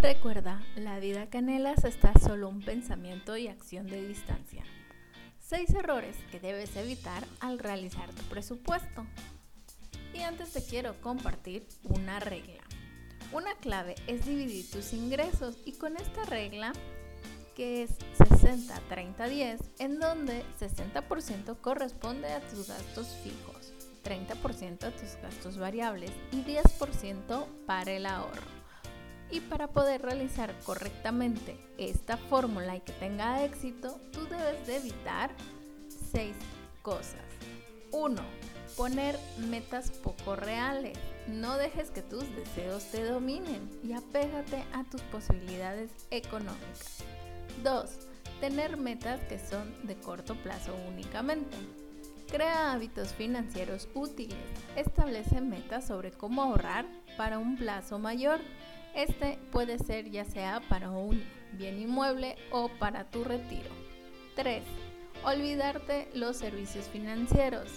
Recuerda, la vida que anhelas está solo un pensamiento y acción de distancia. 6 errores que debes evitar al realizar tu presupuesto. Y antes te quiero compartir una regla. Una clave es dividir tus ingresos y con esta regla que es 60-30-10, en donde 60% corresponde a tus gastos fijos, 30% a tus gastos variables y 10% para el ahorro. Y para poder realizar correctamente esta fórmula y que tenga éxito, tú debes de evitar seis cosas. 1. Poner metas poco reales. No dejes que tus deseos te dominen y apégate a tus posibilidades económicas. 2. Tener metas que son de corto plazo únicamente. Crea hábitos financieros útiles. Establece metas sobre cómo ahorrar para un plazo mayor este puede ser ya sea para un bien inmueble o para tu retiro. 3. Olvidarte los servicios financieros.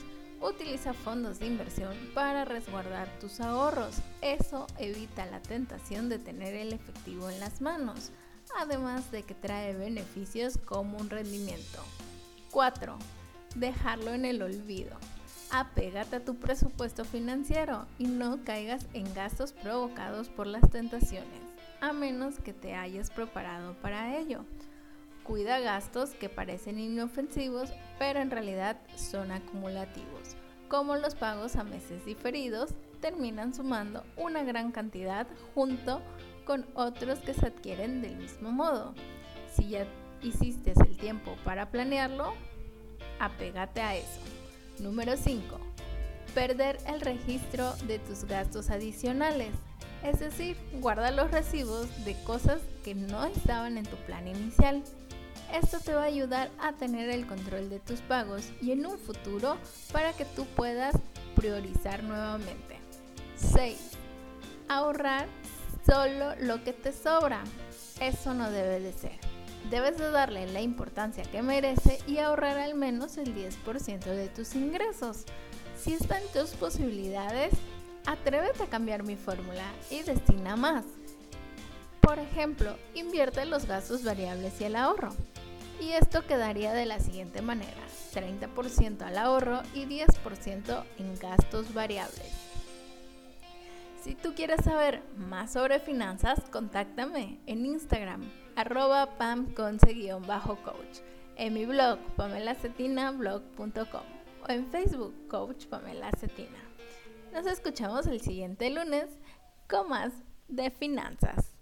Utiliza fondos de inversión para resguardar tus ahorros. Eso evita la tentación de tener el efectivo en las manos, además de que trae beneficios como un rendimiento. 4. Dejarlo en el olvido apégate a tu presupuesto financiero y no caigas en gastos provocados por las tentaciones, a menos que te hayas preparado para ello. Cuida gastos que parecen inofensivos, pero en realidad son acumulativos, como los pagos a meses diferidos, terminan sumando una gran cantidad junto con otros que se adquieren del mismo modo. Si ya hiciste el tiempo para planearlo, apégate a eso. Número 5. Perder el registro de tus gastos adicionales. Es decir, guarda los recibos de cosas que no estaban en tu plan inicial. Esto te va a ayudar a tener el control de tus pagos y en un futuro para que tú puedas priorizar nuevamente. 6. Ahorrar solo lo que te sobra. Eso no debe de ser debes de darle la importancia que merece y ahorrar al menos el 10% de tus ingresos. Si está en tus posibilidades, atrévete a cambiar mi fórmula y destina más. Por ejemplo, invierte los gastos variables y el ahorro. Y esto quedaría de la siguiente manera, 30% al ahorro y 10% en gastos variables. Si tú quieres saber más sobre finanzas, contáctame en Instagram arroba pamconce-coach, en mi blog pamelacetina.blog.com o en Facebook Coach Pamela Cetina. Nos escuchamos el siguiente lunes con más de finanzas.